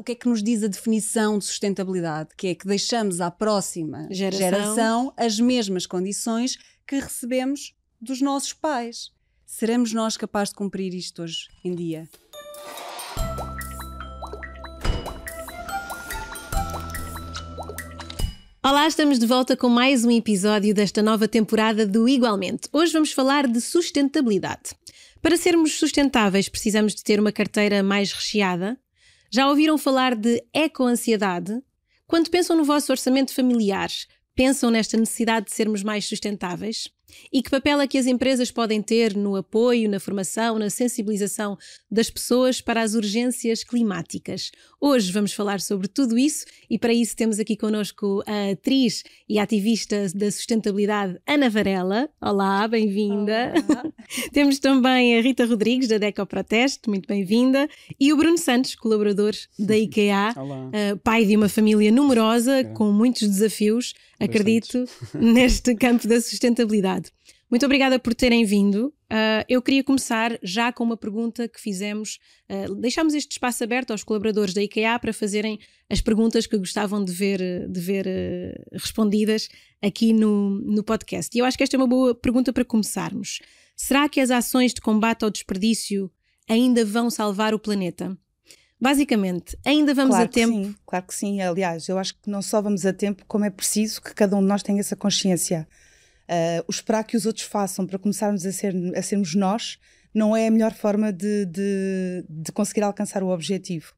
o que é que nos diz a definição de sustentabilidade? Que é que deixamos à próxima Geração. geração as mesmas condições que recebemos dos nossos pais. Seremos nós capazes de cumprir isto hoje em dia? Olá, estamos de volta com mais um episódio desta nova temporada do Igualmente. Hoje vamos falar de sustentabilidade. Para sermos sustentáveis, precisamos de ter uma carteira mais recheada. Já ouviram falar de ecoansiedade? Quando pensam no vosso orçamento familiar, pensam nesta necessidade de sermos mais sustentáveis? E que papel é que as empresas podem ter no apoio, na formação, na sensibilização das pessoas para as urgências climáticas? Hoje vamos falar sobre tudo isso e para isso temos aqui connosco a atriz e ativista da sustentabilidade Ana Varela. Olá, bem-vinda. temos também a Rita Rodrigues da Deco Proteste, muito bem-vinda, e o Bruno Santos, colaborador da IKEA, uh, pai de uma família numerosa com muitos desafios, acredito, neste campo da sustentabilidade. Muito obrigada por terem vindo. Uh, eu queria começar já com uma pergunta que fizemos. Uh, deixámos este espaço aberto aos colaboradores da IKEA para fazerem as perguntas que gostavam de ver, de ver uh, respondidas aqui no, no podcast. E eu acho que esta é uma boa pergunta para começarmos. Será que as ações de combate ao desperdício ainda vão salvar o planeta? Basicamente, ainda vamos claro a tempo. sim, claro que sim. Aliás, eu acho que não só vamos a tempo, como é preciso que cada um de nós tenha essa consciência. Uh, o esperar que os outros façam para começarmos a, ser, a sermos nós não é a melhor forma de, de, de conseguir alcançar o objetivo.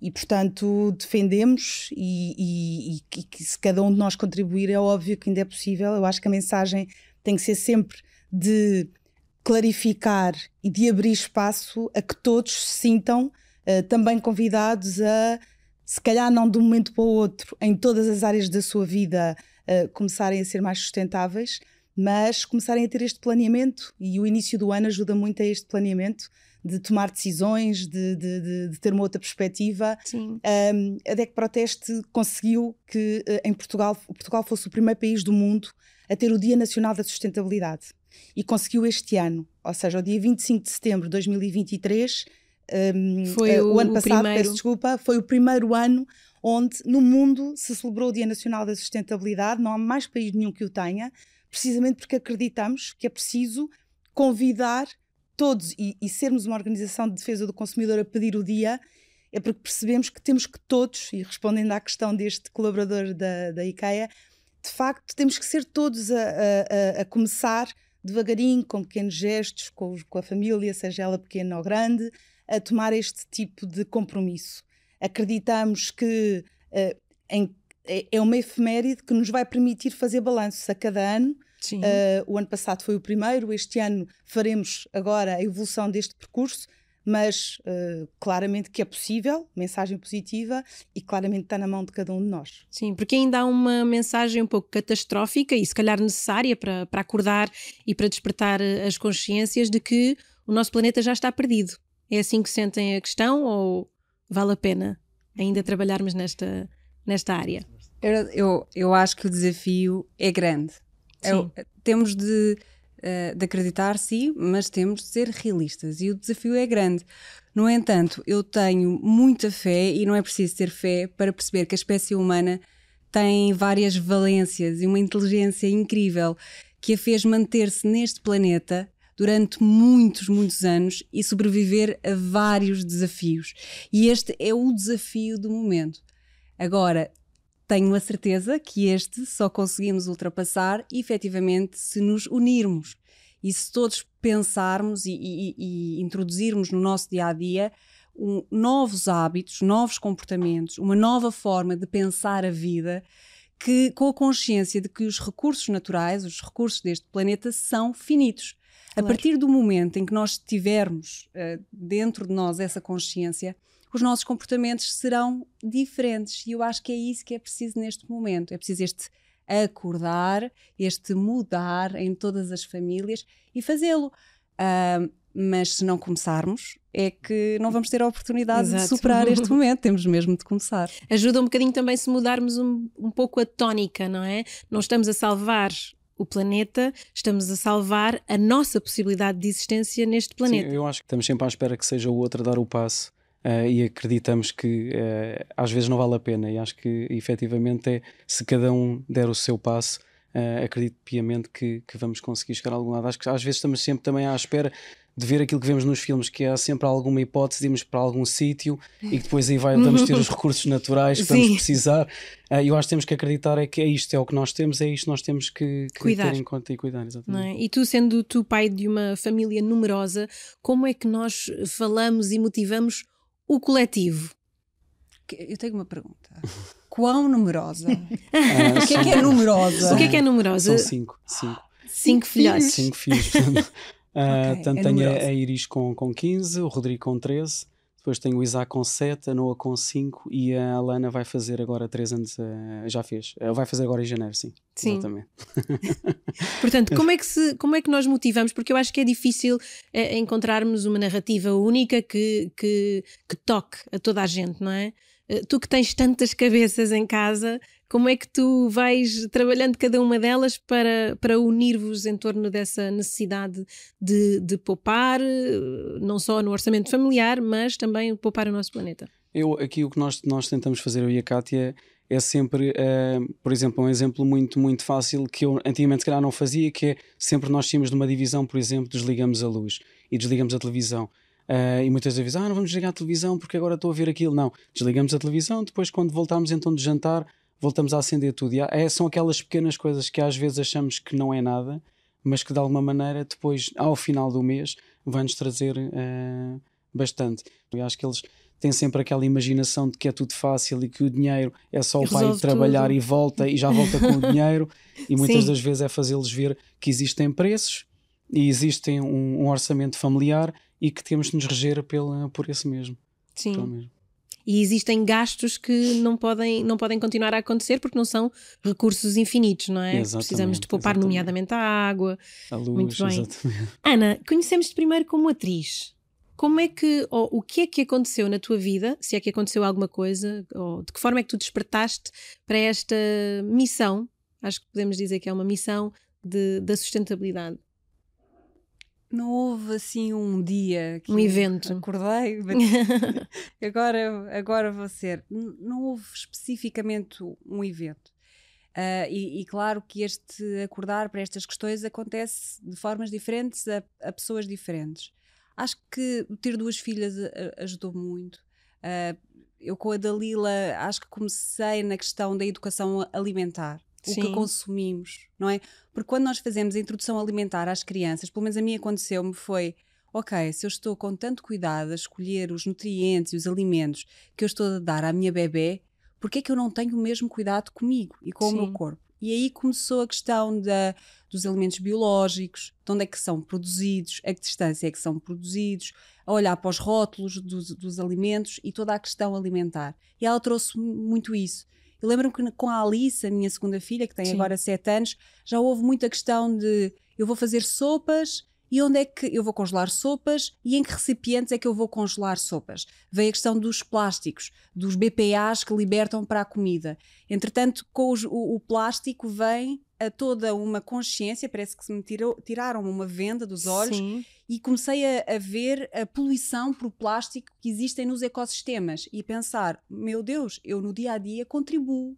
E, portanto, defendemos e, e, e, que se cada um de nós contribuir, é óbvio que ainda é possível. Eu acho que a mensagem tem que ser sempre de clarificar e de abrir espaço a que todos se sintam uh, também convidados a, se calhar não de um momento para o outro, em todas as áreas da sua vida, uh, começarem a ser mais sustentáveis, mas começarem a ter este planeamento e o início do ano ajuda muito a este planeamento de tomar decisões, de, de, de, de ter uma outra perspectiva. Sim. Um, a DEC Proteste conseguiu que uh, em Portugal, Portugal fosse o primeiro país do mundo a ter o Dia Nacional da Sustentabilidade. E conseguiu este ano, ou seja, o dia 25 de setembro de 2023, um, foi uh, o, o ano passado, primeiro. peço desculpa, foi o primeiro ano onde no mundo se celebrou o Dia Nacional da Sustentabilidade, não há mais país nenhum que o tenha, precisamente porque acreditamos que é preciso convidar todos e, e, sermos uma organização de defesa do consumidor a pedir o dia, é porque percebemos que temos que todos, e respondendo à questão deste colaborador da, da IKEA, de facto temos que ser todos a, a, a começar devagarinho, com pequenos gestos, com, com, a família, seja ela pequena ou grande, a tomar este tipo de compromisso. Acreditamos que uh, em, é, é uma efeméride que nos vai permitir fazer balanços a cada ano. Uh, o ano passado foi o primeiro, este ano faremos agora a evolução deste percurso, mas uh, claramente que é possível, mensagem positiva, e claramente está na mão de cada um de nós. Sim, porque ainda há uma mensagem um pouco catastrófica e se calhar necessária para, para acordar e para despertar as consciências de que o nosso planeta já está perdido. É assim que sentem a questão ou vale a pena ainda trabalharmos nesta, nesta área? Eu, eu, eu acho que o desafio é grande. É, temos de, uh, de acreditar, sim, mas temos de ser realistas e o desafio é grande. No entanto, eu tenho muita fé e não é preciso ter fé para perceber que a espécie humana tem várias valências e uma inteligência incrível que a fez manter-se neste planeta durante muitos, muitos anos e sobreviver a vários desafios. E este é o desafio do momento. Agora, tenho a certeza que este só conseguimos ultrapassar efetivamente se nos unirmos e se todos pensarmos e, e, e introduzirmos no nosso dia a dia um, novos hábitos, novos comportamentos, uma nova forma de pensar a vida que com a consciência de que os recursos naturais, os recursos deste planeta são finitos. Claro. A partir do momento em que nós tivermos uh, dentro de nós essa consciência, os nossos comportamentos serão diferentes. E eu acho que é isso que é preciso neste momento. É preciso este acordar, este mudar em todas as famílias e fazê-lo. Uh, mas se não começarmos, é que não vamos ter a oportunidade Exato. de superar este momento, temos mesmo de começar. Ajuda um bocadinho também se mudarmos um, um pouco a tónica, não é? Não estamos a salvar o planeta, estamos a salvar a nossa possibilidade de existência neste planeta. Sim, eu acho que estamos sempre à espera que seja o outro a dar o passo uh, e acreditamos que uh, às vezes não vale a pena. E acho que efetivamente é se cada um der o seu passo. Uh, acredito piamente que, que, vamos conseguir chegar a algum lado. Acho que às vezes estamos sempre também à espera de ver aquilo que vemos nos filmes, que há sempre alguma hipótese de irmos para algum sítio e que depois aí vai, vamos ter os recursos naturais que vamos precisar. Uh, eu acho que temos que acreditar é que é isto, é o que nós temos, é isto que nós temos que, que ter em conta e cuidar. Exatamente. É? E tu, sendo tu pai de uma família numerosa, como é que nós falamos e motivamos o coletivo? Eu tenho uma pergunta. Quão numerosa? Ah, o que é que é numerosa? o que é que é numerosa? São cinco. Cinco, cinco filhotes. Cinco filhos. Uh, okay, tanto é tenho a, a Iris com, com 15, o Rodrigo com 13, depois tenho o Isaac com 7, a Noa com 5 e a Alana vai fazer agora 3 anos, uh, já fez, uh, vai fazer agora em janeiro, sim. Sim. Exatamente. Portanto, como é, que se, como é que nós motivamos? Porque eu acho que é difícil é, encontrarmos uma narrativa única que, que, que toque a toda a gente, não é? Tu que tens tantas cabeças em casa, como é que tu vais trabalhando cada uma delas para, para unir-vos em torno dessa necessidade de, de poupar, não só no orçamento familiar, mas também poupar o nosso planeta? Eu, aqui o que nós, nós tentamos fazer, eu e a Kátia, é sempre, uh, por exemplo, um exemplo muito, muito fácil que eu antigamente se calhar não fazia, que é sempre nós tínhamos numa divisão, por exemplo, desligamos a luz e desligamos a televisão. Uh, e muitas vezes, ah, não vamos desligar a televisão porque agora estou a ver aquilo. Não, desligamos a televisão, depois quando voltarmos então de jantar, voltamos a acender tudo. E é, são aquelas pequenas coisas que às vezes achamos que não é nada, mas que de alguma maneira depois, ao final do mês, vai-nos trazer uh, bastante. Eu acho que eles têm sempre aquela imaginação de que é tudo fácil e que o dinheiro é só o pai trabalhar tudo. e volta e já volta com o dinheiro. E muitas Sim. das vezes é fazê-los ver que existem preços e existem um, um, orçamento familiar e que temos de nos reger pela, por esse mesmo. Sim e existem gastos que não podem, não podem continuar a acontecer porque não são recursos infinitos, não é? Exatamente, Precisamos de poupar, exatamente. nomeadamente a água. A luz, Muito bem. Exatamente. Ana, conhecemos-te primeiro como atriz. Como é que, ou o que é que aconteceu na tua vida, se é que aconteceu alguma coisa, ou de que forma é que tu despertaste para esta missão? Acho que podemos dizer que é uma missão de, da sustentabilidade não houve assim um dia que um evento. acordei agora agora vou ser. Não houve especificamente um evento. Uh, e, e, claro que este acordar para estas questões acontece de formas diferentes a, a pessoas diferentes. Acho que ter duas filhas ajudou muito. Uh, eu com a Dalila acho que comecei na questão da educação alimentar o Sim. que consumimos, não é? Porque quando nós fazemos a introdução alimentar às crianças, pelo menos a mim aconteceu-me, foi ok, se eu estou com tanto cuidado a escolher os nutrientes e os alimentos que eu estou a dar à minha bebê, porque é que eu não tenho o mesmo cuidado comigo e com Sim. o meu corpo? E aí começou a questão da, dos alimentos biológicos, de onde é que são produzidos, a que distância é que são produzidos, a olhar para os rótulos dos, dos alimentos e toda a questão alimentar. E ela trouxe muito isso. Eu lembro-me que com a Alice, a minha segunda filha, que tem Sim. agora 7 anos, já houve muita questão de eu vou fazer sopas e onde é que eu vou congelar sopas e em que recipientes é que eu vou congelar sopas. Veio a questão dos plásticos, dos BPAs que libertam para a comida. Entretanto, com os, o, o, plástico vem a toda uma consciência, parece que se me tirou, tiraram uma venda dos olhos Sim e comecei a, a, ver a poluição por plástico que existem nos ecossistemas e pensar: meu Deus, eu no dia a dia contribuo.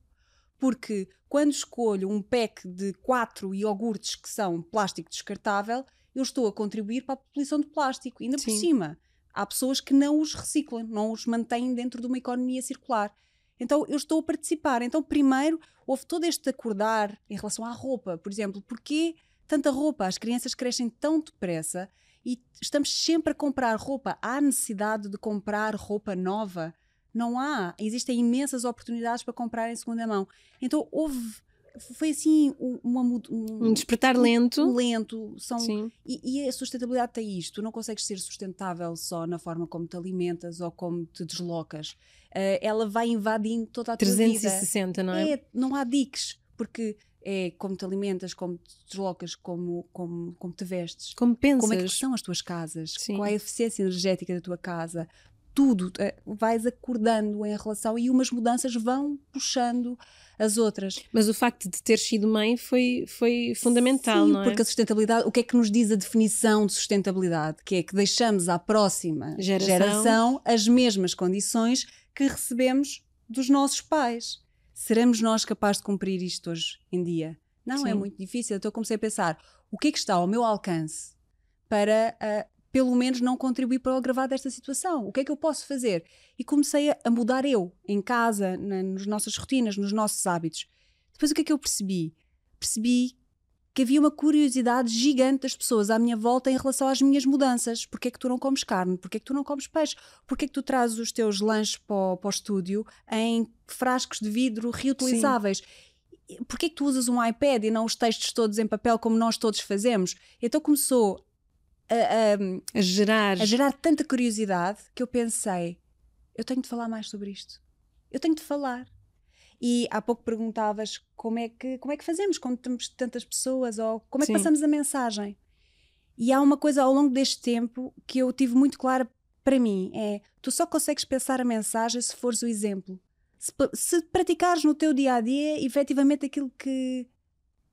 Porque quando escolho um pack de quatro iogurtes que são plástico descartável, eu estou a contribuir para a poluição de plástico. Ainda Sim. por cima, há pessoas que não os reciclam, não os mantêm dentro de uma economia circular. Então eu estou a participar. Então, primeiro, houve todo este acordar em relação à roupa. Por exemplo, porquê tanta roupa? As crianças crescem tão depressa e estamos sempre a comprar roupa. Há necessidade de comprar roupa nova? Não há. Existem imensas oportunidades para comprar em segunda mão. Então houve. Foi assim uma, um, um despertar lento. Um lento. São, Sim. E, e, a sustentabilidade tem isto. Tu não consegues ser sustentável só na forma como te alimentas ou como te deslocas. Uh, ela vai invadindo toda a tua 360, vida. não é? é? Não há diques. Porque é como te alimentas, como te deslocas, como, como, como te vestes. Como pensas. Como é que são as tuas casas? Sim. Qual é a eficiência energética da tua casa? Tudo, eh, vais acordando em relação e umas mudanças vão puxando as outras. Mas o facto de ter sido mãe foi, foi fundamental, Sim, não é? porque a sustentabilidade, o que é que nos diz a definição de sustentabilidade? Que é que deixamos à próxima Geração. geração as mesmas condições que recebemos dos nossos pais. Seremos nós capazes de cumprir isto hoje em dia? Não, é Sim. muito difícil. Então eu comecei a pensar: o que é que está ao meu alcance para, ah, pelo menos, não contribuir para o agravar desta situação? O que é que eu posso fazer? E comecei a, mudar eu, em casa, na, nas nossas rotinas, nos nossos hábitos. Depois o que é que eu percebi? Percebi que havia uma curiosidade gigante das pessoas à minha volta em relação às minhas mudanças. Porquê é que tu não comes carne? Porquê é que tu não comes peixe? Porquê é que tu trazes os teus lanches para o, para o estúdio em frascos de vidro reutilizáveis? Porquê é que tu usas um iPad e não os textos todos em papel como nós todos fazemos? Então começou a, a- A gerar. a gerar tanta curiosidade que eu pensei: eu tenho de falar mais sobre isto. Eu tenho de falar. E há pouco perguntavas como é que, como é que fazemos quando temos tantas pessoas ou como é que Sim. passamos a mensagem. E há uma coisa ao longo deste tempo que eu tive muito clara para mim: é tu só consegues pensar a mensagem se fores o exemplo. Se, se praticares no teu dia a dia efetivamente aquilo que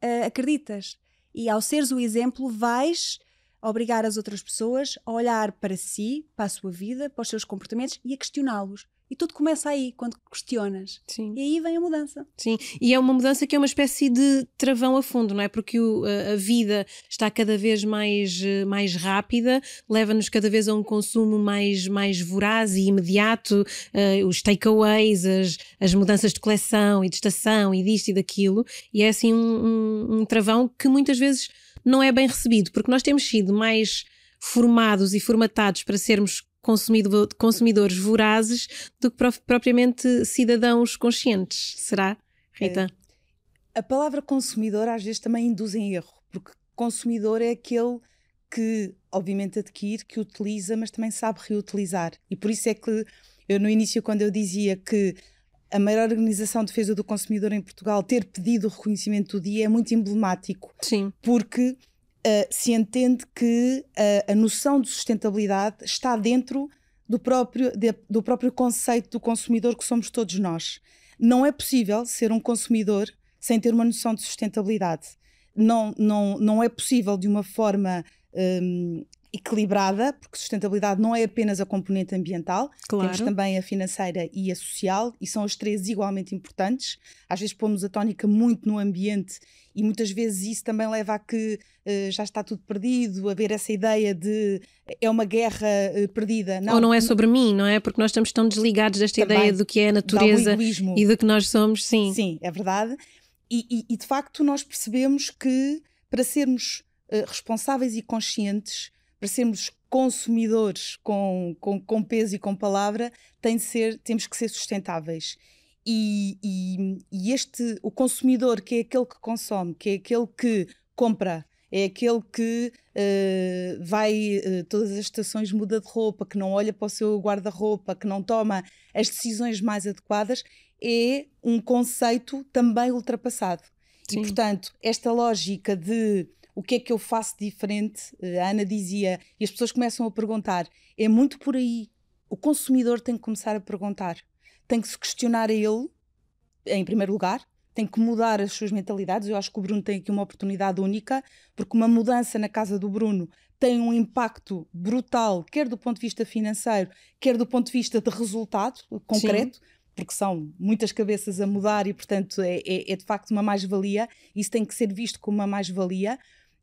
ah, acreditas. E ao seres o exemplo, vais obrigar as outras pessoas a olhar para si, para a sua vida, para os seus comportamentos e a questioná-los. E tudo começa aí, quando questionas. Sim. E aí vem a mudança. Sim, e é uma mudança que é uma espécie de travão a fundo, não é? Porque o- a, vida está cada vez mais, eh, mais rápida, leva-nos cada vez a um consumo mais, mais voraz e imediato, eh, os takeaways, as, as mudanças de coleção e de estação e disto e daquilo, e é assim um, um- um travão que muitas vezes não é bem recebido, porque nós temos sido mais formados e formatados para sermos consumido- consumidores vorazes do que pro- propriamente cidadãos conscientes. Será, Rita? A palavra consumidor às vezes também induz em erro, porque consumidor é aquele que, obviamente, adquire, que utiliza, mas também sabe reutilizar. E por isso é que eu, no início, quando eu dizia que a maior organização de defesa do consumidor em Portugal ter pedido o reconhecimento do dia é muito emblemático, Sim, porque ah, se entende que ah, a noção de sustentabilidade está dentro do próprio, de- do próprio conceito do consumidor que somos todos nós. Não é possível ser um consumidor sem ter uma noção de sustentabilidade. Não, não, não é possível de uma forma hum, equilibrada, porque sustentabilidade não é apenas a componente ambiental, claro. temos também a financeira e a social, e são as três igualmente importantes. Às vezes pomos a tónica muito no ambiente e muitas vezes isso também leva a que eh, já está tudo perdido, a ver essa ideia de é uma guerra eh, perdida. Ou não é sobre mim, não é? Porque nós estamos tão desligados desta ideia do que é a natureza e do que nós somos, sim. Sim, é verdade. E, e- e, de facto nós percebemos que para sermos eh, responsáveis e conscientes, sermos consumidores com, com, com peso e com palavra, tem de ser, temos que ser sustentáveis. E, e- e este, o consumidor, que é aquele que consome, que é aquele que compra, é aquele que eh, vai eh, todas as estações muda de roupa, que não olha para o seu guarda-roupa, que não toma as decisões mais adequadas, é um conceito também ultrapassado. Sim. E, portanto, esta lógica de o que é que eu faço diferente, eh, a Ana dizia, e as pessoas começam a perguntar, é muito por aí. O consumidor tem que começar a perguntar, tem que se questionar a ele, em primeiro lugar, tem que mudar as suas mentalidades. Eu acho que o Bruno tem aqui uma oportunidade única, porque uma mudança na casa do Bruno tem um impacto brutal, quer do ponto de vista financeiro, quer do ponto de vista de resultado concreto, porque são muitas cabeças a mudar e, portanto, é, é- é de facto uma mais-valia. Isso tem que ser visto como uma mais-valia.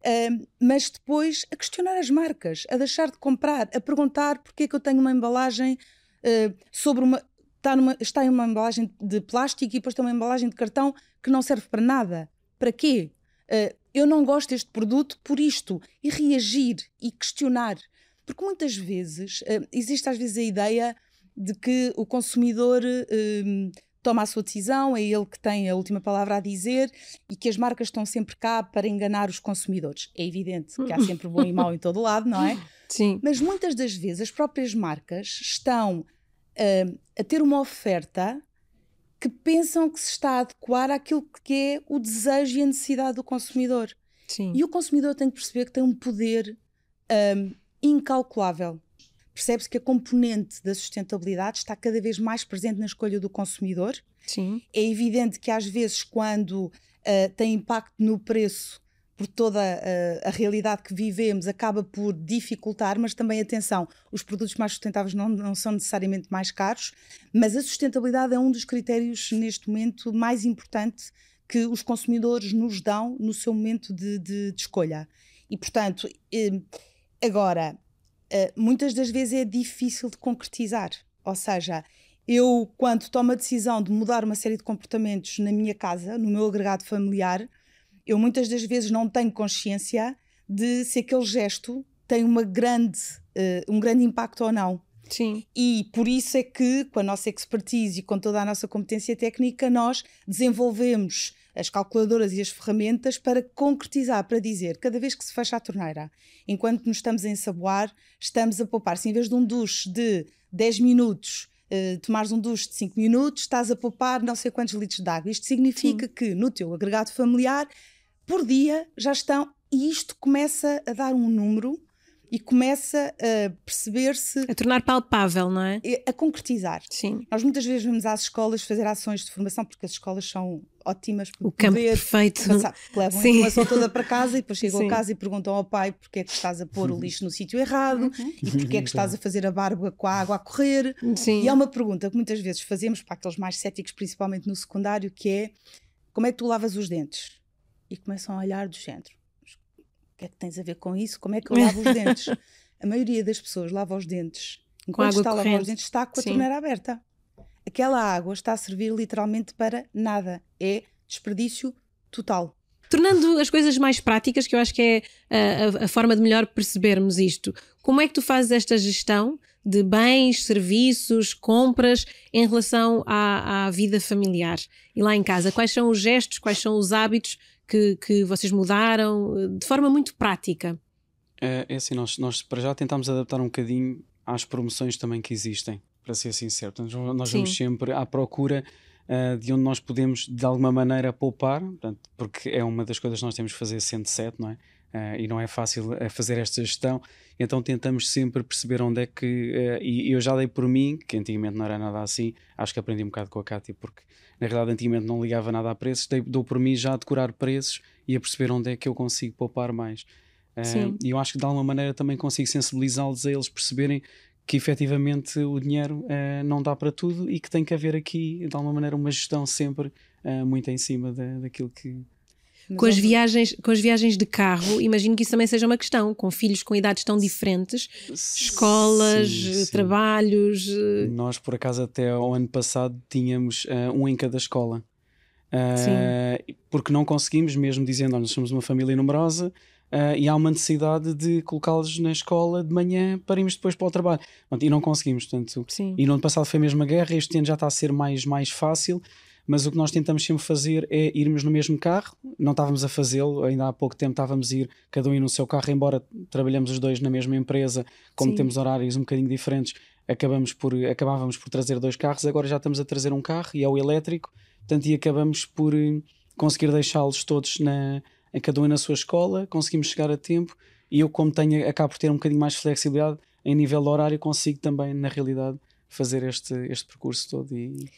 Ahm, mas depois a questionar as marcas, a deixar de comprar, a perguntar porque é que eu tenho uma embalagem ah, sobre uma. Está, numa, está em uma embalagem de plástico e depois tem uma embalagem de cartão que não serve para nada. Para quê? Ah, eu não gosto deste produto por isto. E reagir e questionar. Porque muitas vezes ah, existe às vezes a ideia de que o consumidor toma a sua decisão, é ele que tem a última palavra a dizer e que as marcas estão sempre cá para enganar os consumidores. É evidente que há sempre bom e mau em todo lado, não é? Sim. Mas muitas das vezes as próprias marcas estão hum, a ter uma oferta que pensam que se está a adequar àquilo que é o desejo e a necessidade do consumidor. Sim. E o consumidor tem que perceber que tem um poder hum, incalculável. Percebe-se que a componente da sustentabilidade está cada vez mais presente na escolha do consumidor. Sim. É evidente que às vezes, quando uh, tem impacto no preço, por toda a, a, realidade que vivemos, acaba por dificultar, mas também, atenção, os produtos mais sustentáveis não, não são necessariamente mais caros, mas a sustentabilidade é um dos critérios, neste momento, mais importante que os consumidores nos dão no seu momento de, de, de escolha. E, portanto, eh, agora, eh, muitas das vezes é difícil de concretizar. Ou seja, eu, quando tomo a decisão de mudar uma série de comportamentos na minha casa, no meu agregado familiar, eu muitas das vezes não tenho consciência de se aquele gesto tem uma grande, uh, um grande impacto ou não. Sim. E por isso é que, com a nossa expertise e com toda a nossa competência técnica, nós desenvolvemos as calculadoras e as ferramentas para concretizar, para dizer, cada vez que se fecha a torneira, enquanto nos estamos a ensaboar, estamos a poupar. Se em vez de um duche de 10 minutos, uh, tomares um duche de 5 minutos, estás a poupar não sei quantos litros de água. Isto significa Sim. que no teu agregado familiar por dia já estão, e isto começa a dar um número e começa a perceber-se. A tornar palpável, não é? A concretizar. Sim. Nós muitas vezes vamos às escolas fazer ações de formação, porque as escolas são ótimas para o campo perfeito. Passar, levam Sim. a informação toda para casa e depois chegam Sim. a casa e perguntam ao pai porque é que estás a pôr o lixo no sítio errado uhum. e porque é que estás a fazer a barba com a água a correr. Sim. E é uma pergunta que muitas vezes fazemos para aqueles mais céticos, principalmente no secundário, que é como é que tu lavas os dentes? e começam a olhar do centro. O que é que tens a ver com isso? Como é que eu lavo os dentes? A maioria das pessoas lava os dentes enquanto está a lavar os dentes, está com a Sim. torneira aberta. Aquela água está a servir literalmente para nada. É desperdício total. Tornando as coisas mais práticas, que eu acho que é a, a, a forma de melhor percebermos isto, como é que tu fazes esta gestão de bens, serviços, compras em relação à, à, vida familiar e lá em casa? Quais são os gestos, quais são os hábitos que, que vocês mudaram de forma muito prática? É, é assim, nós, nós para já tentámos adaptar um bocadinho às promoções também que existem, para ser sincero. Portanto, nós Sim. vamos sempre à procura uh, de onde nós podemos, de alguma maneira, poupar, portanto, porque é uma das coisas que nós temos que fazer sendo sete, não é? Uh, e não é fácil fazer esta gestão, então tentamos sempre perceber onde é que. Uh, e eu já dei por mim, que antigamente não era nada assim, acho que aprendi um bocado com a Cátia, porque na realidade antigamente não ligava nada a preços, dei, dou por mim já a decorar preços e a perceber onde é que eu consigo poupar mais. e eu acho que de alguma maneira também consigo sensibilizá-los a eles perceberem que efetivamente o dinheiro não dá para tudo e que tem que haver aqui, de alguma maneira, uma gestão sempre muito em cima da, daquilo que com as, viagens, com as viagens de carro, imagino que isso também seja uma questão, com filhos com idades tão diferentes, escolas, sim, sim. trabalhos. Eh, Nós, por acaso, até ao ano passado tínhamos uh, um em cada escola. Uh, porque não conseguimos, mesmo dizendo, nós somos uma família numerosa, Uh, e há uma necessidade de colocá-los na escola de manhã para irmos depois para o trabalho. E não conseguimos, portanto. Sim. E no ano passado foi a mesma guerra, este ano já está a ser mais, mais fácil, mas o que nós tentamos sempre fazer é irmos no mesmo carro. Não estávamos a fazê-lo, ainda há pouco tempo estávamos a ir cada um no seu carro, embora trabalhamos os dois na mesma empresa, como Sim. temos horários um bocadinho diferentes, acabamos por, acabávamos por trazer dois carros, agora já estamos a trazer um carro e é o elétrico, portanto, e acabamos por eh, conseguir deixá-los todos na, cada um na sua escola, conseguimos chegar a tempo e eu, como tenho, acabo por ter um bocadinho mais flexibilidade em nível de horário, consigo também, na realidade, fazer este, este percurso todo e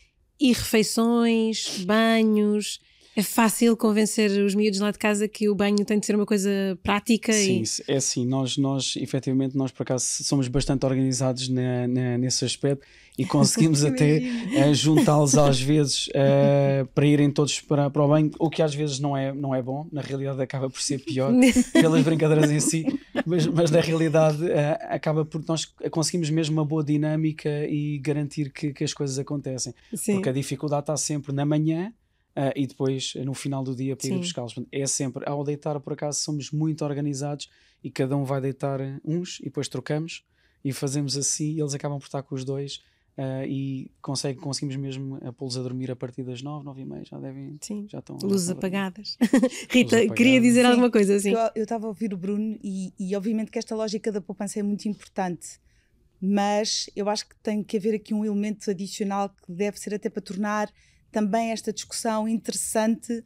e refeições, banhos. É fácil convencer os miúdos lá de casa que o banho tem de ser uma coisa prática? Sim, e... é assim. Nós, nós, efetivamente, nós por acaso somos bastante organizados na, na, nesse aspecto e conseguimos até uh, juntá-los às vezes uh, para irem todos para, para o banho, o que às vezes não é, não é bom, na realidade acaba por ser pior pelas brincadeiras em si, mas, mas na realidade uh, acaba por nós conseguimos mesmo uma boa dinâmica e garantir que, que as coisas acontecem, Sim. porque a dificuldade está sempre na manhã Uh, e depois no final do dia para ir buscá-los. É sempre, ao deitar por acaso, somos muito organizados e cada um vai deitar uns e depois trocamos e fazemos assim e eles acabam por estar com os dois. Uh, e consegue, conseguimos mesmo pô-los a dormir a partir das nove, nove e meia, já devem, sim. já estão luzes apagadas. Rita, queria dizer sim. alguma coisa assim. Eu estava a ouvir o Bruno e, e obviamente que esta lógica da poupança é muito importante, mas eu acho que tem que haver aqui um elemento adicional que deve ser até para tornar também esta discussão interessante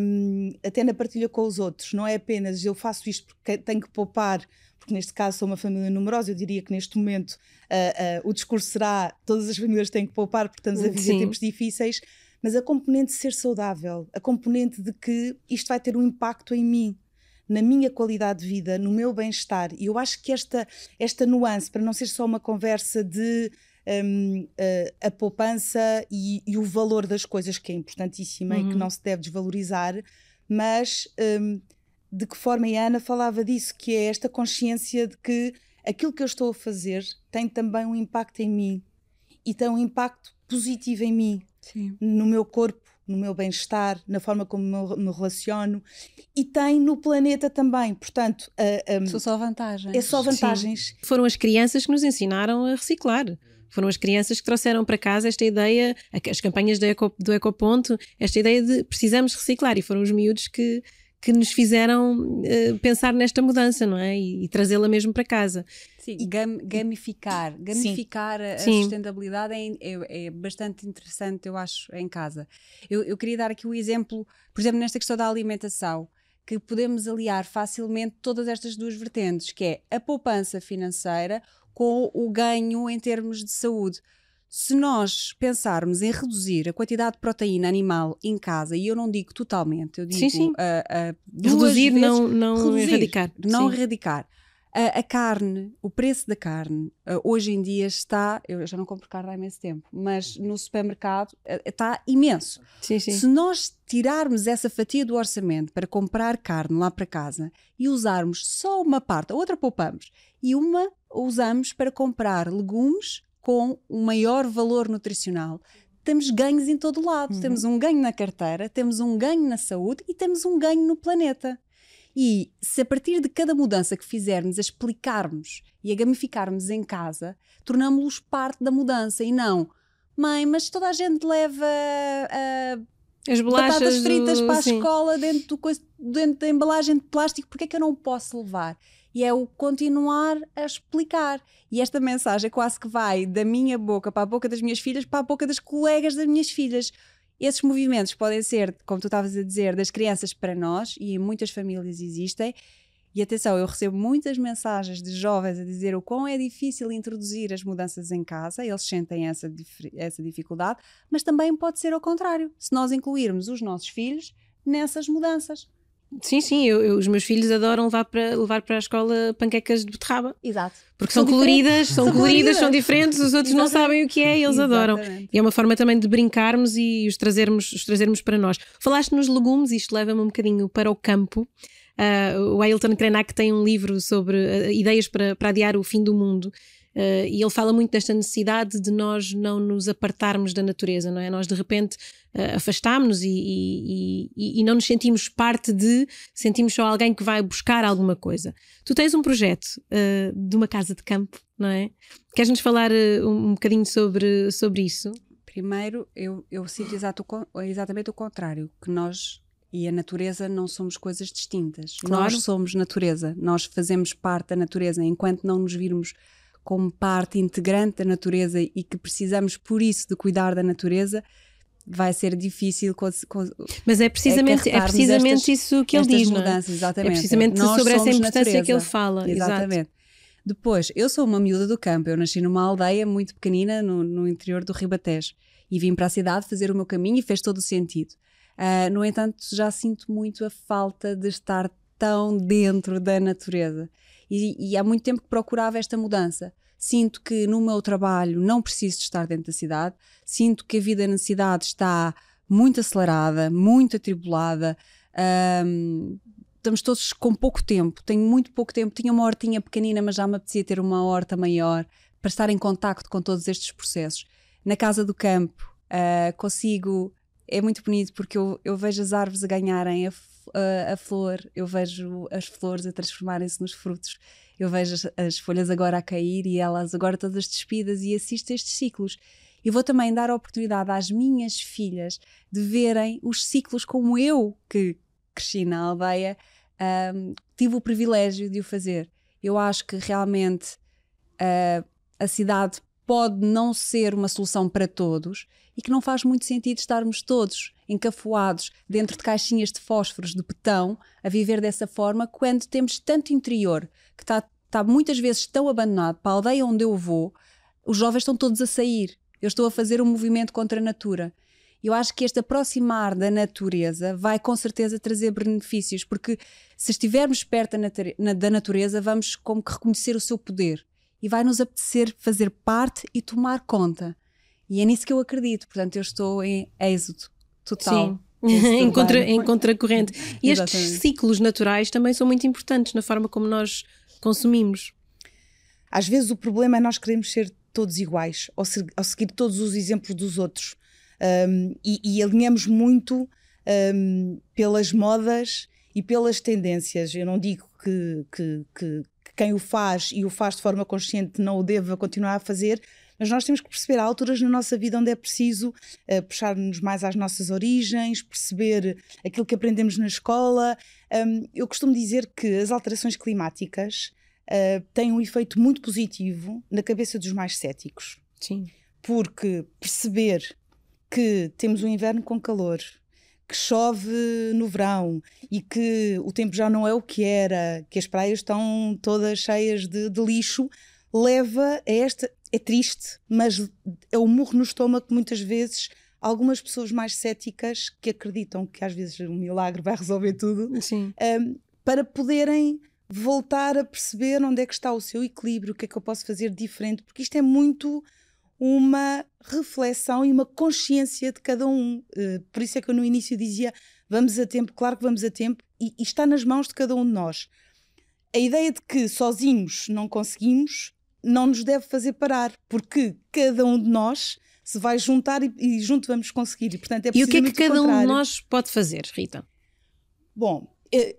um, até na partilha com os outros. Não é apenas eu faço isto porque tenho que poupar, porque neste caso sou uma família numerosa, eu diria que neste momento uh, uh, o discurso será todas as famílias têm que poupar porque estamos a viver tempos difíceis, mas a componente de ser saudável, a componente de que isto vai ter um impacto em mim, na minha qualidade de vida, no meu bem-estar. E eu acho que esta, esta nuance, para não ser só uma conversa de um, uh, a poupança e, e, o valor das coisas, que é importantíssima uhum. e que uhum. não se deve desvalorizar, mas um, de que forma, e a Ana falava disso, que é esta consciência de que aquilo que eu estou a fazer tem também um impacto em mim e tem um impacto positivo em mim, Sim. no meu corpo, no meu bem-estar, na forma como me relaciono e tem no planeta também. Portanto, uh, um, são só vantagens. É só vantagens. Sim. Foram as crianças que nos ensinaram a reciclar. Foram as crianças que trouxeram para casa esta ideia, as campanhas do, Eco, do Ecoponto, esta ideia de precisamos reciclar. E foram os miúdos que, que nos fizeram uh, pensar nesta mudança, não é? E, e trazê-la mesmo para casa. Sim, e, gam, gamificar. Gamificar sim. a, sim. sustentabilidade é, é, é, bastante interessante, eu acho, em casa. Eu, eu queria dar aqui o um exemplo, por exemplo, nesta questão da alimentação, que podemos aliar facilmente todas estas duas vertentes, que é a poupança financeira com o ganho em termos de saúde. Se nós pensarmos em reduzir a quantidade de proteína animal em casa, e eu não digo totalmente, eu digo sim, sim. Uh, uh, reduzir, vezes, não, não reduzir, erradicar. Não sim. erradicar. Uh, a carne, o preço da carne, hoje em dia está, eu já não compro carne há imenso tempo, mas no supermercado está imenso. Sim, sim. Se nós tirarmos essa fatia do orçamento para comprar carne lá para casa e usarmos só uma parte, a outra poupamos, e uma usamos para comprar legumes com um maior valor nutricional. Temos ganhos em todo lado. Uhum. Temos um ganho na carteira, temos um ganho na saúde e temos um ganho no planeta. E se a partir de cada mudança que fizermos a explicarmos e a gamificarmos em casa, tornamos-los parte da mudança e não, mãe, mas toda a gente leva uh, as bolachas batatas fritas do... para a Sim. escola dentro, do, dentro da embalagem de plástico, porque é que eu não posso levar? e é o continuar a explicar. E esta mensagem quase que vai da minha boca para a boca das minhas filhas, para a boca das colegas das minhas filhas. Esses movimentos podem ser, como tu estavas a dizer, das crianças para nós, e em muitas famílias existem. E atenção, eu recebo muitas mensagens de jovens a dizer o quão é difícil introduzir as mudanças em casa, eles sentem essa, essa dificuldade, mas também pode ser ao contrário, se nós incluirmos os nossos filhos nessas mudanças. Sim, sim, eu, eu, os meus filhos adoram levar para, levar para a escola panquecas de beterraba. Exato. Porque são, são coloridas, são, são coloridas, são diferentes, os outros Exatamente. não sabem o que é e eles Exatamente. adoram. E é uma forma também de brincarmos e os trazermos, os trazermos para nós. Falaste nos legumes, isto leva-me um bocadinho para o campo. Uh, o Ailton Krenak tem um livro sobre uh, ideias para, para adiar o fim do mundo. Uh, e ele fala muito desta necessidade de nós não nos apartarmos da natureza, não é? Nós de repente uh, afastámos-nos e, e, e, e, não nos sentimos parte de, sentimos só alguém que vai buscar alguma coisa. Tu tens um projeto uh, de uma casa de campo, não é? Queres-nos falar um, um bocadinho sobre, sobre isso? Primeiro, eu, eu sinto exato, exatamente o contrário, que nós e a natureza não somos coisas distintas. Claro. Nós somos natureza, nós fazemos parte da natureza, enquanto não nos virmos como parte integrante da natureza e que precisamos por isso de cuidar da natureza, vai ser difícil. Mas é precisamente, é precisamente estas, isso que ele diz, é? mudanças, exatamente. É precisamente Nós sobre essa importância natureza. que ele fala. Exatamente. Exato. Depois, eu sou uma miúda do campo, eu nasci numa aldeia muito pequenina no, no interior do Ribatejo e vim para a cidade fazer o meu caminho e fez todo o sentido. Uh, no entanto, já sinto muito a falta de estar tão dentro da natureza e, e há muito tempo que procurava esta mudança. Sinto que no meu trabalho não preciso de estar dentro da cidade, sinto que a vida na cidade está muito acelerada, muito atribulada. Um, estamos todos com pouco tempo, tenho muito pouco tempo. Tinha uma hortinha pequenina, mas já me apetecia ter uma horta maior para estar em contacto com todos estes processos. Na casa do campo, uh, consigo. É muito bonito porque eu, eu vejo as árvores a ganharem a a, a flor, eu vejo as flores a transformarem-se nos frutos, eu vejo as, as, folhas agora a cair e elas agora todas despidas e assisto a estes ciclos. E vou também dar a oportunidade às minhas filhas de verem os ciclos como eu, que cresci na aldeia, um, tive o privilégio de o fazer. Eu acho que realmente uh, a cidade pode não ser uma solução para todos e que não faz muito sentido estarmos todos encafuados dentro de caixinhas de fósforos de betão, a viver dessa forma, quando temos tanto interior que está, está muitas vezes tão abandonado para a aldeia onde eu vou, os jovens estão todos a sair. Eu estou a fazer um movimento contra a natura. Eu acho que este aproximar da natureza vai com certeza trazer benefícios, porque se estivermos perto da natureza, vamos como que reconhecer o seu poder e vai nos apetecer fazer parte e tomar conta. E é nisso que eu acredito. Portanto, eu estou em êxodo total. Sim. em, contra, em contracorrente. E estes ciclos naturais também são muito importantes na forma como nós consumimos. Às vezes o problema é nós queremos ser todos iguais, ou, se, ou seguir todos os exemplos dos outros. Um, e, e, alinhamos muito um, pelas modas e pelas tendências. Eu não digo que, que, que, que, quem o faz e o faz de forma consciente não o deva continuar a fazer, mas nós temos que perceber há alturas na nossa vida onde é preciso uh, puxar-nos mais às nossas origens, perceber aquilo que aprendemos na escola. Um, eu costumo dizer que as alterações climáticas uh, têm um efeito muito positivo na cabeça dos mais céticos. Sim. Porque perceber que temos um inverno com calor, que chove no verão e que o tempo já não é o que era, que as praias estão todas cheias de, de lixo, leva a esta. É triste, mas é o murro no estômago que muitas vezes algumas pessoas mais céticas que acreditam que às vezes um milagre vai resolver tudo, um, para poderem voltar a perceber onde é que está o seu equilíbrio, o que é que eu posso fazer diferente, porque isto é muito uma reflexão e uma consciência de cada um. Uh, por isso é que eu no início dizia: vamos a tempo, claro que vamos a tempo, e, e está nas mãos de cada um de nós. A ideia de que sozinhos não conseguimos não nos deve fazer parar, porque cada um de nós se vai juntar e, e junto vamos conseguir. E, portanto, é e o que é que cada um de nós pode fazer, Rita? Bom, eh,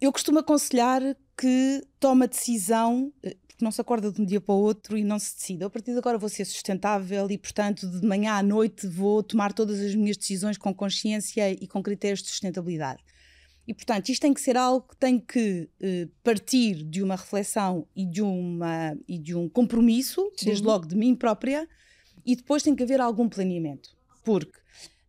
eu costumo aconselhar que tome a decisão, eh, porque não se acorda de um dia para o outro e não se decide. A partir de agora vou ser sustentável e, portanto, de manhã à noite vou tomar todas as minhas decisões com consciência e com critérios de sustentabilidade. E, portanto, isto tem que ser algo que tem que eh, partir de uma reflexão e de, uma, e de um compromisso, Sim. desde logo de mim própria, e depois tem que haver algum planeamento. Porque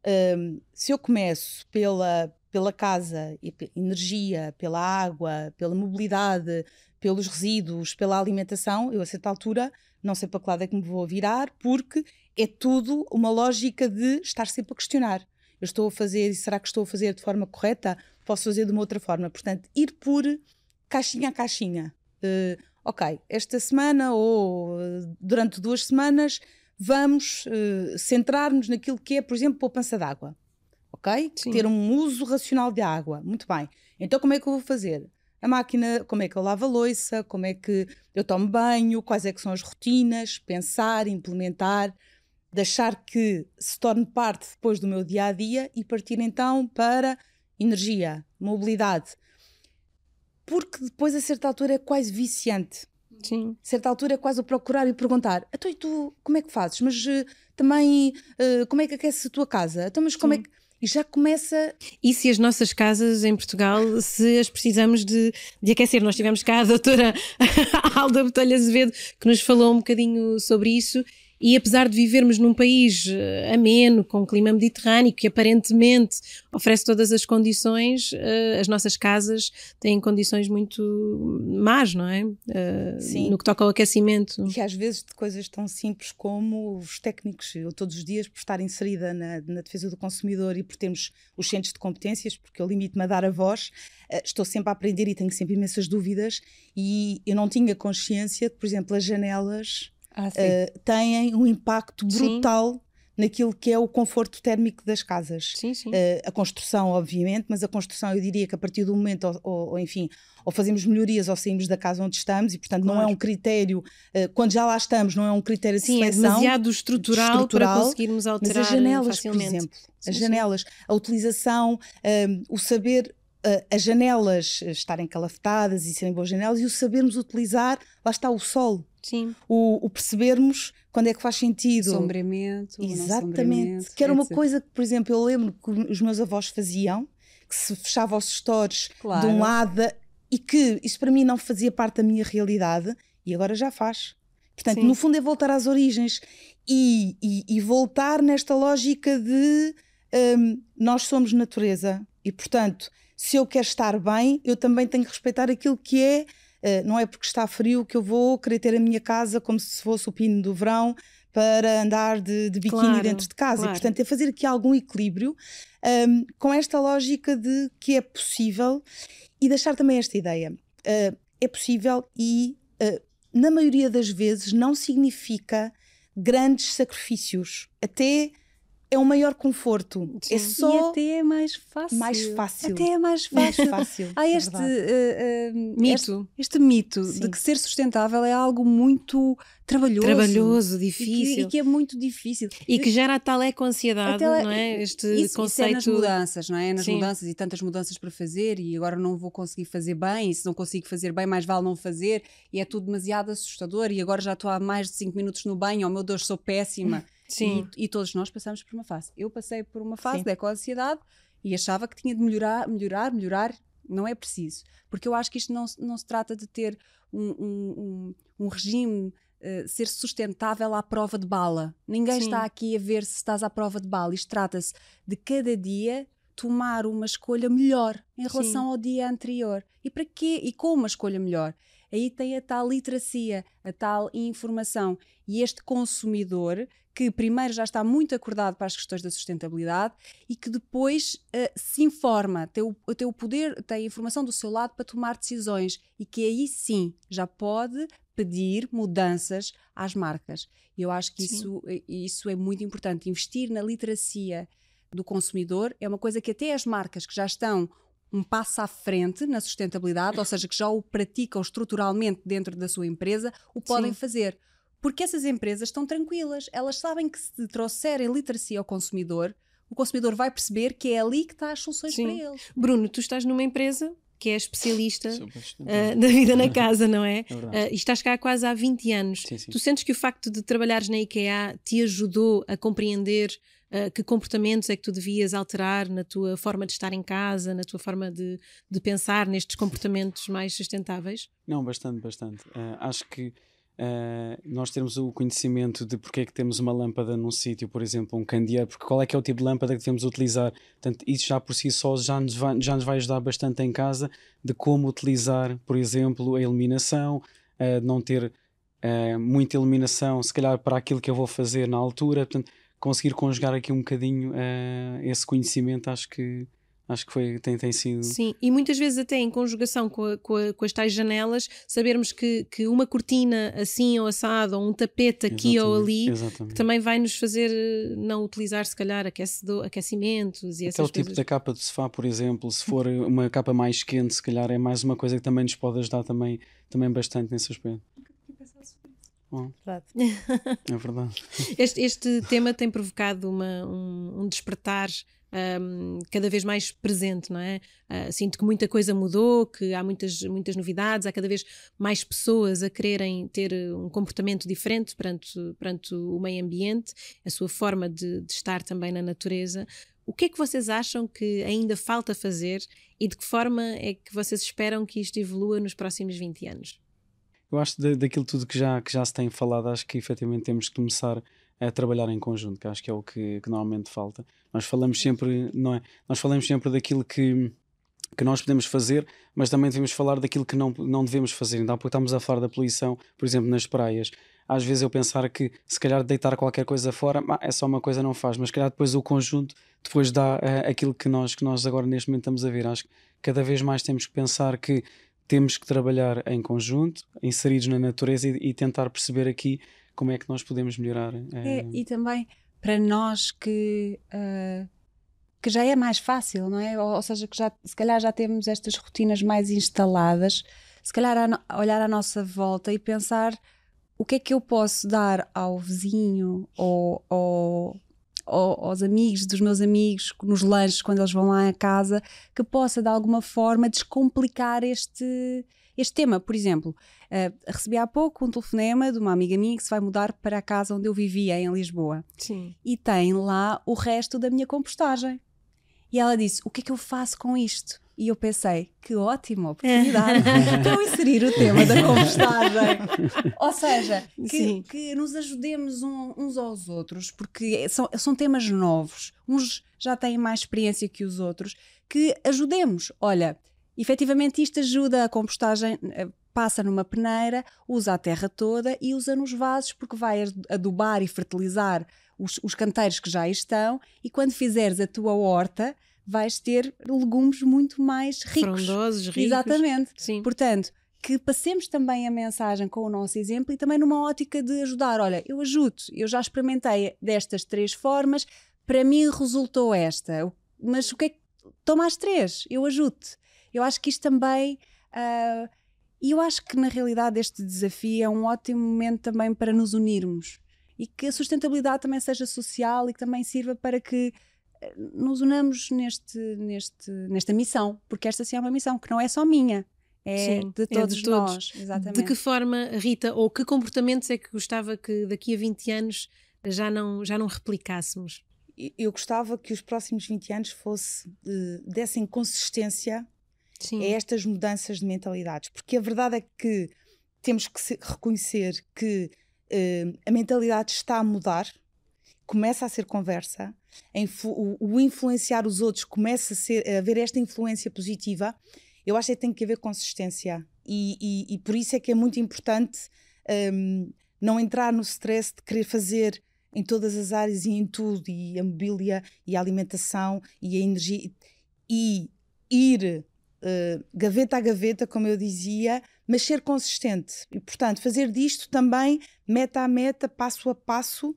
um, ehm, se eu começo pela, pela casa, energia, pela água, pela mobilidade, pelos resíduos, pela alimentação, eu a certa altura não sei para que lado é que me vou virar, porque é tudo uma lógica de estar sempre a questionar. Eu estou a fazer, e será que estou a fazer de forma correta? Posso fazer de uma outra forma. Portanto, ir por caixinha a caixinha. Uh, ok, esta semana ou uh, durante duas semanas vamos uh, centrar-nos naquilo que é, por exemplo, poupança de água. Ok? Sim. Ter um uso racional de água. Muito bem. Então, como é que eu vou fazer? a máquina, como é que eu lavo a louça, como é que eu tomo banho, quais é que são as rotinas, pensar, implementar, deixar que se torne parte depois do meu dia a dia e partir então para energia, mobilidade. Porque depois a certa altura é quase viciante. Sim. A certa altura é quase o procurar e perguntar: então e tu como é que fazes? Mas uh, também uh, como é que aqueces a tua casa? Então, mas como é Sim. é que e já começa. E se as nossas casas em Portugal, se as precisamos de, de aquecer? Nós tivemos cá a doutora Alda Botelho Azevedo que nos falou um bocadinho sobre isso e apesar de vivermos num país uh, ameno, com um clima mediterrâneo, que aparentemente oferece todas as condições, uh, as nossas casas têm condições muito más, não é? Uh, Sim. No que toca ao aquecimento. E às vezes de coisas tão simples como os técnicos. Eu todos os dias, por estar inserida na, na defesa do consumidor e por termos os centros de competências, porque eu limito-me a dar a voz, estou sempre a aprender e tenho sempre imensas dúvidas e eu não tinha consciência de, por exemplo, as janelas ah, uh, têm um impacto brutal sim. naquilo que é o conforto térmico das casas. Sim, sim. Uh, a construção, obviamente, mas a construção eu diria que a partir do momento, ou, ou, ou enfim, ou fazemos melhorias ou saímos da casa onde estamos e, portanto, claro. não é um critério, uh, quando já lá estamos, não é um critério de Sim, seleção. é demasiado estrutural, estrutural para conseguirmos alterar mas as janelas, facilmente. por exemplo, sim, as janelas, sim. a utilização, o saber as janelas estarem calafetadas e serem boas janelas e o sabermos utilizar, lá está o sol. Sim. O, o, percebermos quando é que faz sentido. Sombreamento. Exatamente. Que era uma coisa que, por exemplo, eu lembro que os meus avós faziam, que se fechava os stores claro. de um lado e que isso para mim não fazia parte da minha realidade e agora já faz. Portanto, Sim. no fundo é voltar às origens e, e, e voltar nesta lógica de um, nós somos natureza e, portanto, se eu quero estar bem, eu também tenho que respeitar aquilo que é. Uh, não é porque está frio que eu vou querer ter a minha casa como se fosse o pino do verão para andar de, de biquíni claro, dentro de casa. Claro. E, portanto, é fazer aqui algum equilíbrio um, com esta lógica de que é possível e deixar também esta ideia. Uh, é possível e, uh, na maioria das vezes, não significa grandes sacrifícios. Até é um maior conforto. Sim. É só. E até é mais fácil. Mais fácil. Até é mais fácil. fácil Há é este, uh, uh, mito, este, este mito Sim. de que ser sustentável é algo muito trabalhoso. Trabalhoso, difícil. E que, e que é muito difícil. E que gera tal é com ansiedade, não é? Este isso, conceito. Isso é nas mudanças, não é? Nas Sim. mudanças e tantas mudanças para fazer e agora não vou conseguir fazer bem, e se não consigo fazer bem, mais vale não fazer, e é tudo demasiado assustador, e agora já estou há mais de 5 minutos no banho, oh meu Deus, sou péssima. Sim. E, e, todos nós passamos por uma fase. Eu passei por uma fase de eco-ansiedade e achava que tinha de melhorar, melhorar, melhorar. Não é preciso. Porque eu acho que isto não, não se trata de ter um, um, um, um regime Uh, ser sustentável à prova de bala. Ninguém Sim. está aqui a ver se estás à prova de bala. Isto trata-se de cada dia tomar uma escolha melhor em relação Sim. ao dia anterior. E para quê? E com uma escolha melhor? Aí tem a tal literacia, a tal informação. E este consumidor que primeiro já está muito acordado para as questões da sustentabilidade e que depois uh, se informa, tem o, tem o poder, tem a informação do seu lado para tomar decisões e que aí sim já pode pedir mudanças às marcas. Eu acho que isso, eh, isso é muito importante. Investir na literacia do consumidor é uma coisa que até as marcas que já estão um passo à frente na sustentabilidade, ou seja, que já o praticam estruturalmente dentro da sua empresa, o podem Sim. fazer. Porque essas empresas estão tranquilas, elas sabem que se trouxerem literacia ao consumidor, o consumidor vai perceber que é ali que está as soluções Sim. para eles. Bruno, tu estás numa empresa que é especialista uh, da vida na casa, não é? é uh, e estás cá quase há 20 anos. Sim, sim. Tu sentes que o facto de trabalhares na IKEA te ajudou a compreender uh, que comportamentos é que tu devias alterar na tua forma de estar em casa, na tua forma de, de pensar nestes comportamentos mais sustentáveis? Não, bastante, bastante. acho que Uh, nós termos o conhecimento de porque é que temos uma lâmpada num sítio, por exemplo, um candeeiro, porque qual é que é o tipo de lâmpada que devemos utilizar. Portanto, isso já por si só já nos vai, já nos vai ajudar bastante em casa de como utilizar, por exemplo, a iluminação, uh, não ter uh, muita iluminação, se calhar para aquilo que eu vou fazer na altura. Portanto, conseguir conjugar aqui um bocadinho esse conhecimento, acho que Acho que foi, tem, tem sido. Sim, e muitas vezes, até em conjugação com, a, com, a, com, as tais janelas, sabermos que, que uma cortina assim ou assado, ou um tapete aqui exatamente, ou ali, exatamente. também vai nos fazer eh, não utilizar, se calhar, aquecedor, aquecimentos e Até essas o tipo da capa do sofá, por exemplo, se for uma capa mais quente, se calhar é mais uma coisa que também nos pode ajudar também, também bastante nesse aspecto. Oh. Verdade. É verdade. Este, este tema tem provocado uma, um, um despertar um, cada vez mais presente, não é? Uh, sinto que muita coisa mudou, que há muitas, muitas novidades, há cada vez mais pessoas a quererem ter um comportamento diferente perante, perante o meio ambiente, a sua forma de, de estar também na natureza. O que é que vocês acham que ainda falta fazer e de que forma é que vocês esperam que isto evolua nos próximos 20 anos? Eu acho que daquilo tudo que já, que já se tem falado, acho que efetivamente temos que começar a trabalhar em conjunto, que acho que é o que, que normalmente falta. Nós falamos sempre, não é? Nós falamos sempre daquilo que que nós podemos fazer, mas também devemos falar daquilo que não, não devemos fazer. Ainda há pouco estamos a falar da poluição, por exemplo, nas praias. Às vezes eu pensar que se calhar deitar qualquer coisa fora é só uma coisa, não faz, mas se calhar depois o conjunto depois dá uh, aquilo que nós, que nós agora neste momento estamos a ver. Acho que cada vez mais temos que pensar que temos que trabalhar em conjunto, inseridos na natureza e, e tentar perceber aqui como é que nós podemos melhorar. É, eh, e também para nós que, uh, que já é mais fácil, não é? Ou, ou, seja, que já, se calhar já temos estas rotinas mais instaladas, se calhar a, olhar à nossa volta e pensar o que é que eu posso dar ao vizinho ou, ou, ou aos amigos dos meus amigos nos lanches quando eles vão lá à casa que possa de alguma forma descomplicar este este tema, por exemplo, uh, recebi há pouco um telefonema de uma amiga minha que se vai mudar para a casa onde eu vivia, em Lisboa. Sim. E tem lá o resto da minha compostagem. E ela disse: O que é que eu faço com isto? E eu pensei, que ótima oportunidade para eu inserir o tema da compostagem. Ou seja, que, que nos ajudemos uns aos outros, porque são, são temas novos. Uns já têm mais experiência que os outros, que ajudemos. Olha, efetivamente isto ajuda a compostagem eh, passa numa peneira, usa a terra toda e usa nos vasos porque vai adubar e fertilizar os, os canteiros que já estão e quando fizeres a tua horta vais ter legumes muito mais ricos. Frondosos, ricos. Exatamente. Sim. Portanto, que passemos também a mensagem com o nosso exemplo e também numa ótica de ajudar. Olha, eu ajudo, eu já experimentei destas três formas, para mim resultou esta, mas o que é que. Toma as três, eu ajudo. Eu acho que isto também. Uh, e eu acho que na realidade este desafio é um ótimo momento também para nos unirmos e que a sustentabilidade também seja social e que também sirva para que nos unamos neste, neste, nesta missão, porque esta sim é uma missão que não é só minha, é Sim, de todos, é de todos nós. Exatamente. De que forma, Rita, ou que comportamentos é que gostava que daqui a 20 anos já não, já não replicássemos? Eu gostava que os próximos 20 anos fosse, uh, dessem consistência Sim. a estas mudanças de mentalidades, porque a verdade é que temos que reconhecer que uh, a mentalidade está a mudar, começa a ser conversa, o, o, influenciar os outros começa a, ser, a haver esta influência positiva, eu acho que tem que haver consistência. E, e, e por isso é que é muito importante um, não entrar no stress de querer fazer em todas as áreas e em tudo, e a mobília, e a alimentação, e a energia, e ir uh, gaveta a gaveta, como eu dizia, mas ser consistente. E, portanto, fazer disto também meta a meta, passo a passo,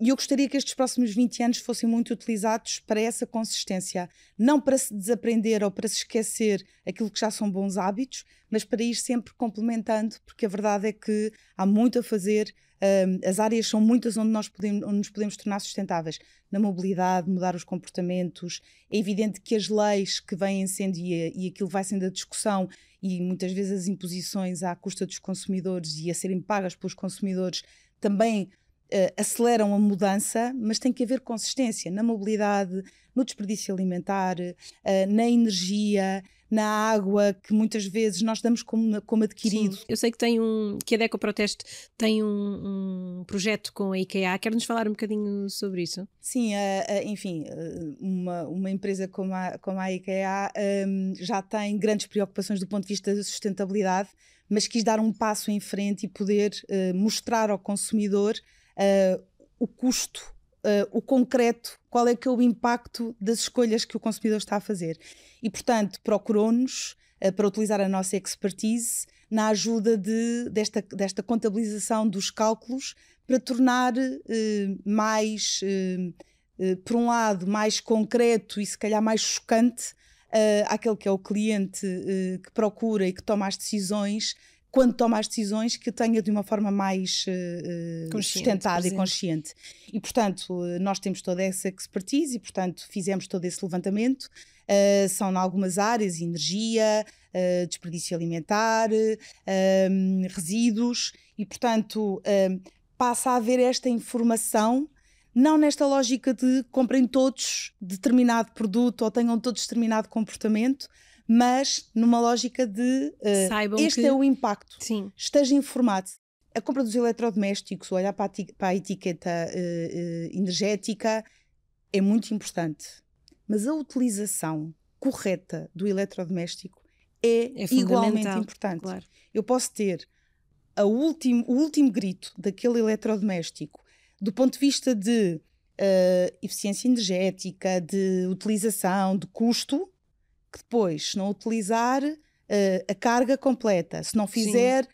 e eu gostaria que estes próximos 20 anos fossem muito utilizados para essa consistência. Não para se desaprender ou para se esquecer aquilo que já são bons hábitos, mas para ir sempre complementando, porque a verdade é que há muito a fazer. Um, as áreas são muitas onde nós podemos, onde nos podemos tornar sustentáveis. Na mobilidade, mudar os comportamentos. É evidente que as leis que vêm sendo e, e aquilo vai sendo a discussão e muitas vezes as imposições à custa dos consumidores e a serem pagas pelos consumidores também uh, aceleram a mudança, mas tem que haver consistência na mobilidade, no desperdício alimentar, uh, na energia, na água, que muitas vezes nós damos como, como adquirido. Sim. Eu sei que tem um que a Deco Proteste tem um, um projeto com a IKEA. Quer-nos falar um bocadinho sobre isso? Sim, uh, enfim, uma, uma empresa como a, como a IKEA um, já tem grandes preocupações do ponto de vista da sustentabilidade, mas quis dar um passo em frente e poder uh, mostrar ao consumidor uh, o custo, uh, o concreto, qual é que é o impacto das escolhas que o consumidor está a fazer. E, portanto, procurou-nos uh, para utilizar a nossa expertise na ajuda de, desta, desta contabilização dos cálculos para tornar mais, por um lado, mais concreto e se calhar mais chocante uh, que é o cliente uh, que procura e que toma as decisões quando toma as decisões que tenha de uma forma mais uh, sustentada e consciente. E, portanto, nós temos toda essa expertise e, portanto, fizemos todo esse levantamento. Uh, são em algumas áreas, energia, uh, desperdício alimentar, resíduos, e, portanto, passa a haver esta informação não nesta lógica de comprem todos determinado produto ou tenham todos determinado comportamento, mas numa lógica de uh, este que... é o impacto. Sim. Esteja informado. A compra dos eletrodomésticos, olhar para a, para a etiqueta uh, uh, energética é muito importante. Mas a utilização correta do eletrodoméstico é, é igualmente importante. Claro. Eu posso ter o último grito daquele eletrodoméstico do ponto de vista de eficiência energética, de utilização, de custo, que depois, se não utilizar uh, a carga completa, se não fizer, Sim.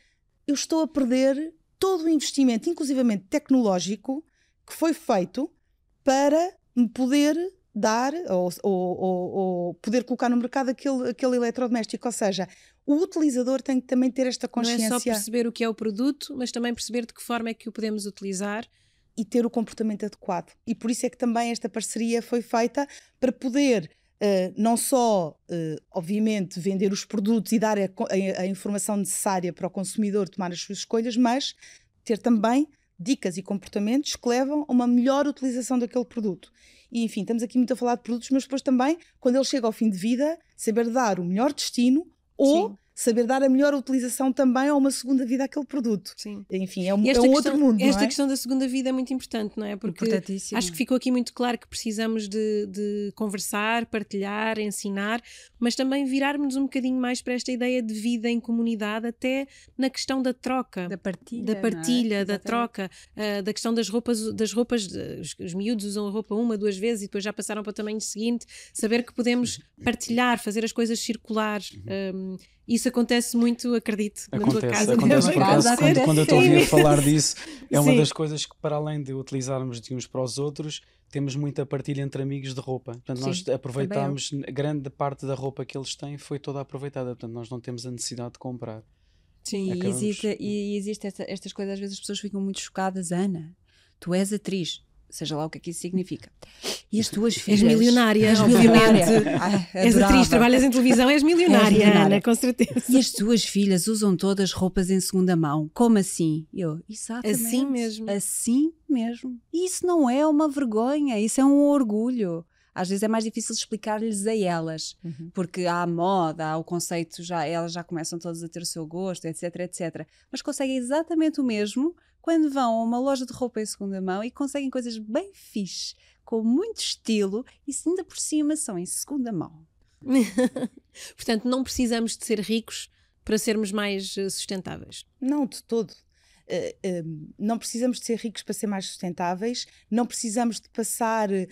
eu estou a perder todo o investimento, inclusivamente tecnológico, que foi feito para me poder dar ou, ou, ou, poder colocar no mercado aquele, aquele eletrodoméstico. Ou seja, o utilizador tem que também ter esta consciência. Não é só perceber o que é o produto, mas também perceber de que forma é que o podemos utilizar. E ter o comportamento adequado. E por isso é que também esta parceria foi feita para poder Uh, não só, uh, obviamente, vender os produtos e dar a, a, a, informação necessária para o consumidor tomar as suas escolhas, mas ter também dicas e comportamentos que levam a uma melhor utilização daquele produto. E enfim, estamos aqui muito a falar de produtos, mas depois também, quando ele chega ao fim de vida, saber dar o melhor destino ou Sim saber dar a melhor utilização também a uma segunda vida àquele produto. Sim. Enfim, é um, é um questão, outro mundo. Esta é? questão da segunda vida é muito importante, não é? Porque acho que ficou aqui muito claro que precisamos de, de, conversar, partilhar, ensinar, mas também virarmos um bocadinho mais para esta ideia de vida em comunidade, até na questão da troca. Da partilha. Da partilha, é? da troca, uh, da questão das roupas, das roupas, de, os, os miúdos usam a roupa uma, duas vezes e depois já passaram para o tamanho seguinte, saber que podemos partilhar, fazer as coisas circulares. Um, uhum. Isso acontece muito, acredito, acontece, na tua casa. Acontece, por acaso, quando, quando eu estou a ouvir falar disso, é uma Sim. das coisas que, para além de utilizarmos de uns para os outros, temos muita partilha entre amigos de roupa. Portanto, Sim, nós aproveitamos, grande parte da roupa que eles têm foi toda aproveitada. Portanto, nós não temos a necessidade de comprar. Sim, e existe, e existe esta, estas coisas, às vezes as pessoas ficam muito chocadas. Ana, tu és atriz, seja lá o que é que isso significa. E as tuas filhas. És milionária, és milionária. és atriz, trabalhas em televisão, és milionária, és milionária, Ana, com certeza. E as tuas filhas usam todas roupas em segunda mão. Como assim? Eu, exatamente. Assim mesmo. Assim mesmo. Isso não é uma vergonha, isso é um orgulho às vezes é mais difícil explicar-lhes a elas, uhum. porque há a moda, há o conceito, já elas já começam todas a ter o seu gosto, etc, etc. Mas conseguem exatamente o mesmo quando vão a uma loja de roupa em segunda mão e conseguem coisas bem fixe, com muito estilo e ainda por cima são em segunda mão. Portanto, não precisamos de ser ricos para sermos mais eh, sustentáveis. Não, de todo. Uh, uh, não precisamos de ser ricos para ser mais sustentáveis, não precisamos de passar uh,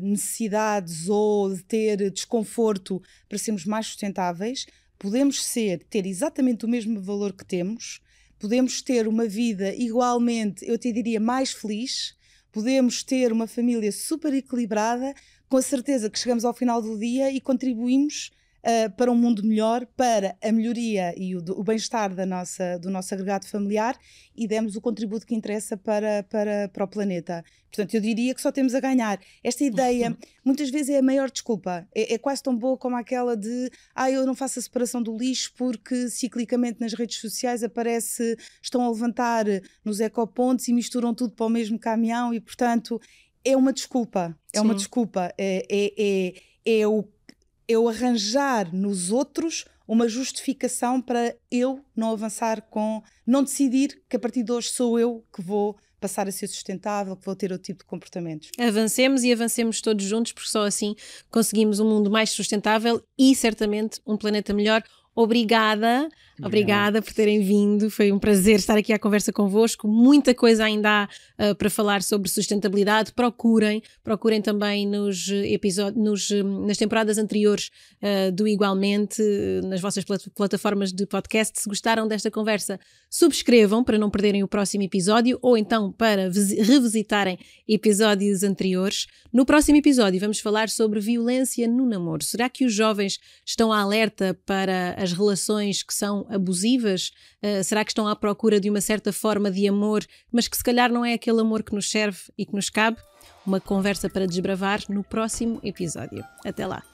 necessidades ou de ter desconforto para sermos mais sustentáveis. Podemos ser, ter exatamente o mesmo valor que temos, podemos ter uma vida igualmente, eu te diria, mais feliz, podemos ter uma família super equilibrada, com a certeza que chegamos ao final do dia e contribuímos uh, para um mundo melhor, para a melhoria e o, o bem-estar da nossa, do nosso agregado familiar e demos o contributo que interessa para, para, para o planeta. Portanto, eu diria que só temos a ganhar. Esta ideia, muitas vezes, é a maior desculpa. É, é, quase tão boa como aquela de ah, eu não faço a separação do lixo porque ciclicamente nas redes sociais aparece, estão a levantar nos ecopontos e misturam tudo para o mesmo caminhão e, portanto, é uma desculpa. É Sim. uma desculpa. É, é, é, é o eu arranjar nos outros uma justificação para eu não avançar com, não decidir que a partir de hoje sou eu que vou passar a ser sustentável, que vou ter outro tipo de comportamentos. Avancemos e avancemos todos juntos, porque só assim conseguimos um mundo mais sustentável e certamente um planeta melhor Obrigada, obrigada por terem vindo. Foi um prazer estar aqui à conversa convosco. Muita coisa ainda há uh, para falar sobre sustentabilidade. Procurem, procurem também nos episódios, nos, hum, nas temporadas anteriores uh, do Igualmente, nas vossas plat plataformas de podcast. Se gostaram desta conversa, subscrevam para não perderem o próximo episódio ou então para revisitarem episódios anteriores. No próximo episódio vamos falar sobre violência no namoro. Será que os jovens estão alerta para as relações que abusivas? Uh, será que estão à procura de uma certa forma de amor, mas que se calhar não é aquele amor que nos serve e que nos cabe? Uma conversa para desbravar no próximo episódio. Até lá!